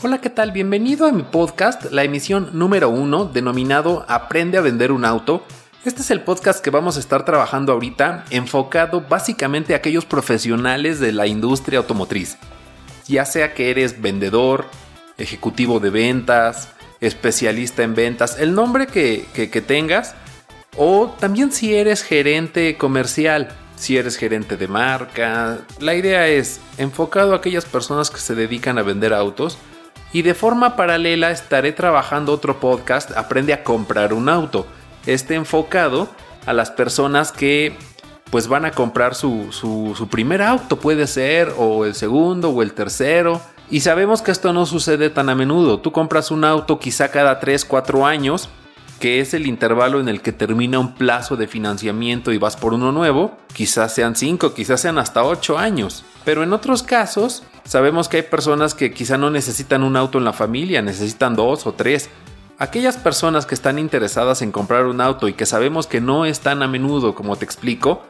Hola, ¿qué tal? Bienvenido a mi podcast, la emisión número uno, denominado Aprende a vender un auto. Este es el podcast que vamos a estar trabajando ahorita, enfocado básicamente a aquellos profesionales de la industria automotriz. Ya sea que eres vendedor, ejecutivo de ventas, especialista en ventas, el nombre que, que tengas, o también si eres gerente comercial, si eres gerente de marca. La idea es enfocado a aquellas personas que se dedican a vender autos y de forma paralela estaré trabajando otro podcast, Aprende a comprar un auto. Este enfocado a las personas que pues van a comprar su, su, primer auto, puede ser, o el segundo, o el tercero. Y sabemos que esto no sucede tan a menudo. Tú compras un auto quizá cada 3, 4 años, que es el intervalo en el que termina un plazo de financiamiento y vas por uno nuevo. Quizás sean 5, quizás sean hasta 8 años. Pero en otros casos, Sabemos que hay personas que quizá no necesitan un auto en la familia, necesitan dos o tres. Aquellas personas que están interesadas en comprar un auto y que sabemos que no es tan a menudo como te explico,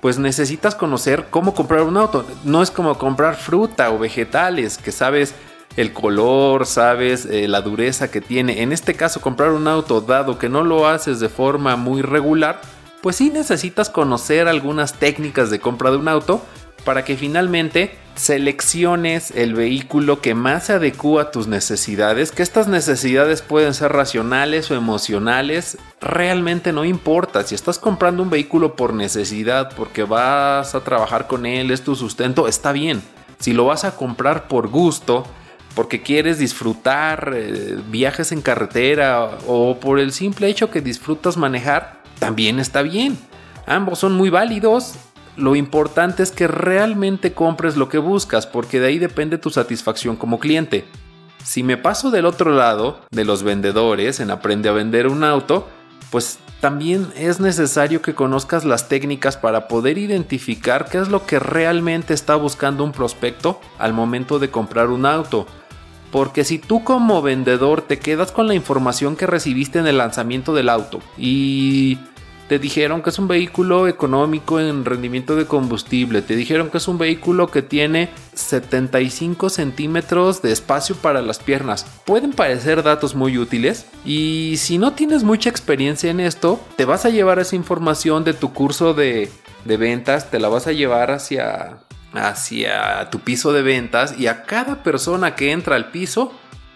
pues necesitas conocer cómo comprar un auto. No es como comprar fruta o vegetales, que sabes el color, sabes eh, la dureza que tiene. En este caso, comprar un auto, dado que no lo haces de forma muy regular, pues sí necesitas conocer algunas técnicas de compra de un auto para que finalmente selecciones el vehículo que más se adecua a tus necesidades, que estas necesidades pueden ser racionales o emocionales, realmente no importa. Si estás comprando un vehículo por necesidad, porque vas a trabajar con él, es tu sustento, está bien. Si lo vas a comprar por gusto, porque quieres disfrutar eh, viajes en carretera o por el simple hecho que disfrutas manejar, también está bien. Ambos son muy válidos lo importante es que realmente compres lo que buscas, porque de ahí depende tu satisfacción como cliente. Si me paso del otro lado, de los vendedores, en aprende a vender un auto, pues también es necesario que conozcas las técnicas para poder identificar qué es lo que realmente está buscando un prospecto al momento de comprar un auto. Porque si tú como vendedor te quedas con la información que recibiste en el lanzamiento del auto y te dijeron que es un vehículo económico en rendimiento de combustible. Te dijeron que es un vehículo que tiene 75 centímetros de espacio para las piernas. Pueden parecer datos muy útiles y si no tienes mucha experiencia en esto, te vas a llevar esa información de tu curso de, ventas, te la vas a llevar hacia, hacia tu piso de ventas y a cada persona que entra al piso,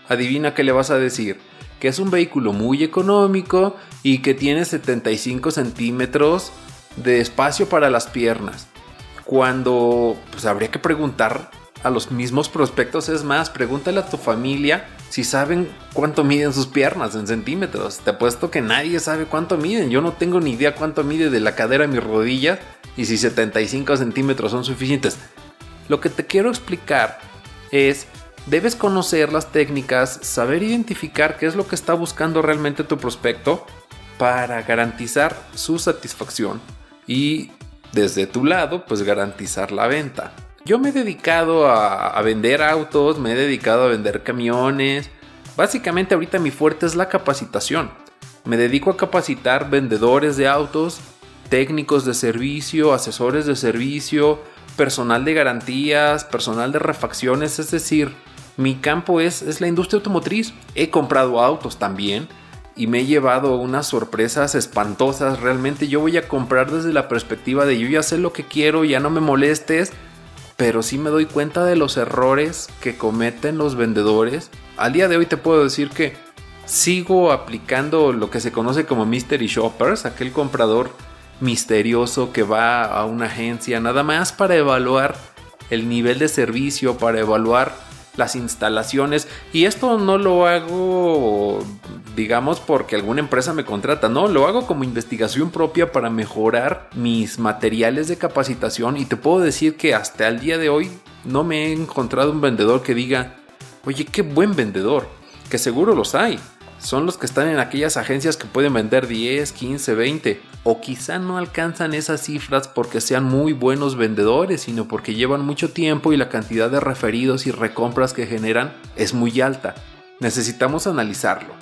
adivina qué le vas a decir que es un vehículo muy económico y que tiene 75 centímetros de espacio para las piernas. Cuando pues habría que preguntar a los mismos prospectos, es más, pregúntale a tu familia si saben cuánto miden sus piernas en centímetros. Te apuesto que nadie sabe cuánto miden. Yo no tengo ni idea cuánto mide de la cadera a mi rodilla y si 75 centímetros son suficientes. Lo que te quiero explicar es Debes conocer las técnicas, saber identificar qué es lo que está buscando realmente tu prospecto para garantizar su satisfacción y desde tu lado pues garantizar la venta. Yo me he dedicado a, vender autos, me he dedicado a vender camiones. Básicamente ahorita mi fuerte es la capacitación. Me dedico a capacitar vendedores de autos, técnicos de servicio, asesores de servicio, personal de garantías, personal de refacciones, es decir, mi campo es, es la industria automotriz. He comprado autos también y me he llevado unas sorpresas espantosas. Realmente yo voy a comprar desde la perspectiva de yo ya sé lo que quiero, ya no me molestes, pero sí me doy cuenta de los errores que cometen los vendedores. Al día de hoy te puedo decir que sigo aplicando lo que se conoce como mystery shoppers, aquel comprador misterioso que va a una agencia nada más para evaluar el nivel de servicio, para evaluar las instalaciones. Y esto no lo hago, digamos, porque alguna empresa me contrata, no, lo hago como investigación propia para mejorar mis materiales de capacitación. Y te puedo decir que hasta el día de hoy no me he encontrado un vendedor que diga, oye, qué buen vendedor, que seguro los hay son los que están en aquellas agencias que pueden vender 10, 15, 20 o quizá no alcanzan esas cifras porque sean muy buenos vendedores, sino porque llevan mucho tiempo y la cantidad de referidos y recompras que generan es muy alta. Necesitamos analizarlo.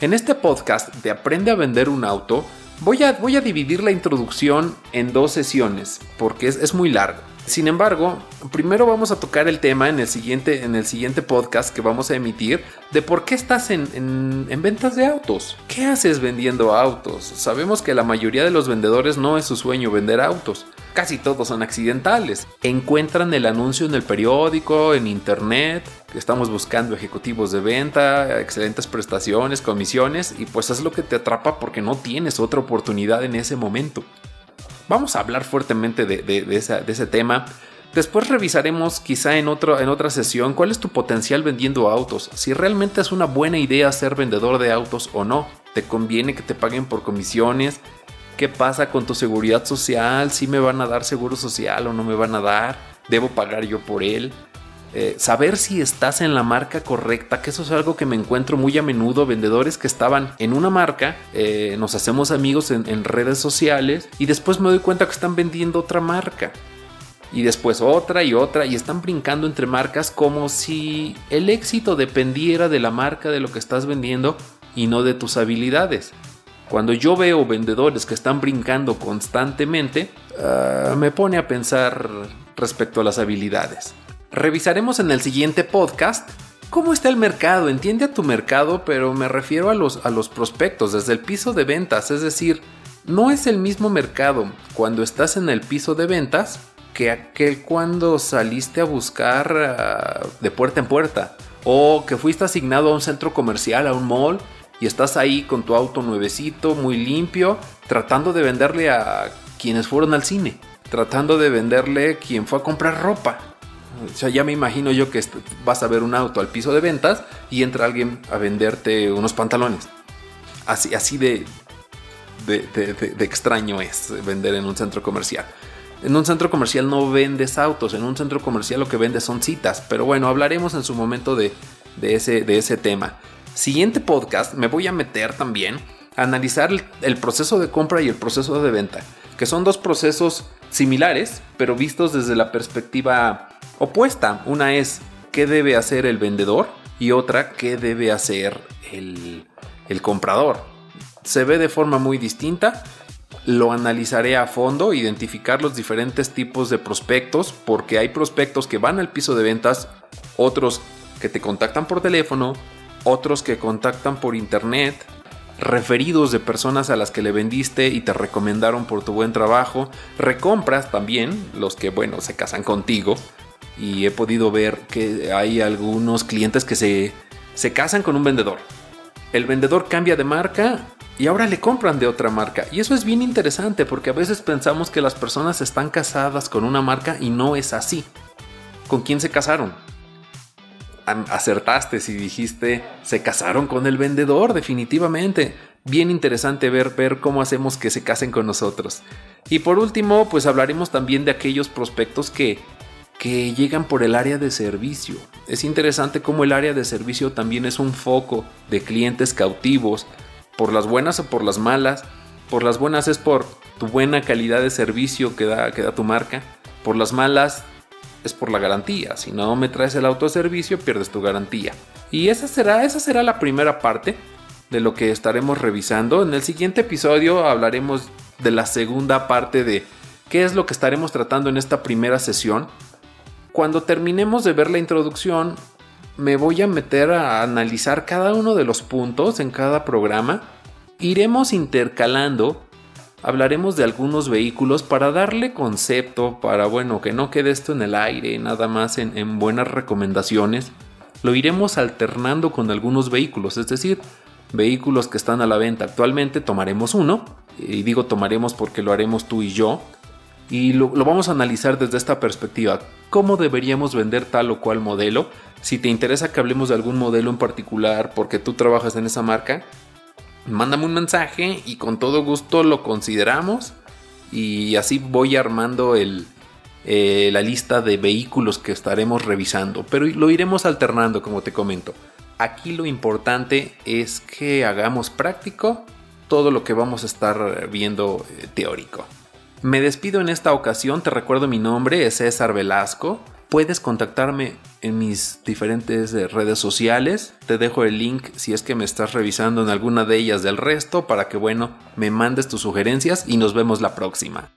En este podcast de Aprende a vender un auto, Voy a, voy a dividir la introducción en dos sesiones porque es, es muy largo. Sin embargo, primero vamos a tocar el tema en el siguiente, en el siguiente podcast que vamos a emitir de por qué estás en, ventas de autos. ¿Qué haces vendiendo autos? Sabemos que la mayoría de los vendedores no es su sueño vender autos. Casi todos son accidentales. Encuentran el anuncio en el periódico, en internet, que estamos buscando ejecutivos de venta, excelentes prestaciones, comisiones, y pues es lo que te atrapa porque no tienes otra oportunidad en ese momento. Vamos a hablar fuertemente de, ese tema. Después revisaremos quizá en, en otra sesión cuál es tu potencial vendiendo autos, si realmente es una buena idea ser vendedor de autos o no, te conviene que te paguen por comisiones, qué pasa con tu seguridad social, si me van a dar seguro social o no me van a dar, debo pagar yo por él, eh, saber si estás en la marca correcta, que eso es algo que me encuentro muy a menudo, vendedores que estaban en una marca, eh, nos hacemos amigos en, redes sociales y después me doy cuenta que están vendiendo otra marca. Y después otra y otra y están brincando entre marcas como si el éxito dependiera de la marca de lo que estás vendiendo y no de tus habilidades. Cuando yo veo vendedores que están brincando constantemente, ah, me pone a pensar respecto a las habilidades. Revisaremos en el siguiente podcast cómo está el mercado. Entiende a tu mercado, pero me refiero a los, a los prospectos desde el piso de ventas. Es decir, no es el mismo mercado cuando estás en el piso de ventas que aquel cuando saliste a buscar ah, de puerta en puerta. O que fuiste asignado a un centro comercial, a un mall, y estás ahí con tu auto nuevecito, muy limpio, tratando de venderle a quienes fueron al cine, tratando de venderle quien fue a comprar ropa. O sea, ya me imagino yo que vas a ver un auto al piso de ventas y entra alguien a venderte unos pantalones. Así, así de, de, extraño es vender en un centro comercial. En un centro comercial no vendes autos, en un centro comercial lo que vendes son citas. Pero bueno, hablaremos en su momento de, ese, de ese tema. Siguiente podcast me voy a meter también a analizar el proceso de compra y el proceso de venta, que son dos procesos similares, pero vistos desde la perspectiva opuesta. Una es qué debe hacer el vendedor y otra qué debe hacer el, comprador. Se ve de forma muy distinta. Lo analizaré a fondo, identificar los diferentes tipos de prospectos, porque hay prospectos que van al piso de ventas, otros que te contactan por teléfono, otros que contactan por internet, referidos de personas a las que le vendiste y te recomendaron por tu buen trabajo, recompras también, los que bueno, se casan contigo, y he podido ver que hay algunos clientes que se, se casan con un vendedor. El vendedor cambia de marca y ahora le compran de otra marca. Y eso es bien interesante porque a veces pensamos que las personas están casadas con una marca y no es así. ¿Con quién se casaron? Acertaste si dijiste se casaron con el vendedor, definitivamente. Bien interesante ver, ver cómo hacemos que se casen con nosotros. Y por último, pues hablaremos también de aquellos prospectos que que llegan por el área de servicio. Es interesante cómo el área de servicio también es un foco de clientes cautivos, por las buenas o por las malas. Por las buenas es por tu buena calidad de servicio que da, que da tu marca. Por las malas es por la garantía. Si no me traes el autoservicio, pierdes tu garantía. Y esa será, esa será la primera parte de lo que estaremos revisando. En el siguiente episodio hablaremos de la segunda parte de qué es lo que estaremos tratando en esta primera sesión cuando terminemos de ver la introducción, me voy a meter a analizar cada uno de los puntos en cada programa. Iremos intercalando, hablaremos de algunos vehículos para darle concepto, para bueno, que no quede esto en el aire, nada más en, en buenas recomendaciones. Lo iremos alternando con algunos vehículos, es decir, vehículos que están a la venta actualmente, tomaremos uno, y digo tomaremos porque lo haremos tú y yo, y lo, vamos a analizar desde esta perspectiva. ¿Cómo deberíamos vender tal o cual modelo? Si te interesa que hablemos de algún modelo en particular porque tú trabajas en esa marca, mándame un mensaje y con todo gusto lo consideramos y así voy armando el, eh, la lista de vehículos que estaremos revisando, pero lo iremos alternando como te comento. Aquí lo importante es que hagamos práctico todo lo que vamos a estar viendo eh, teórico. Me despido en esta ocasión, te recuerdo mi nombre, es César Velasco. Puedes contactarme en mis diferentes eh, redes sociales. Te dejo el link si es que me estás revisando en alguna de ellas del resto para que, bueno, me mandes tus sugerencias y nos vemos la próxima.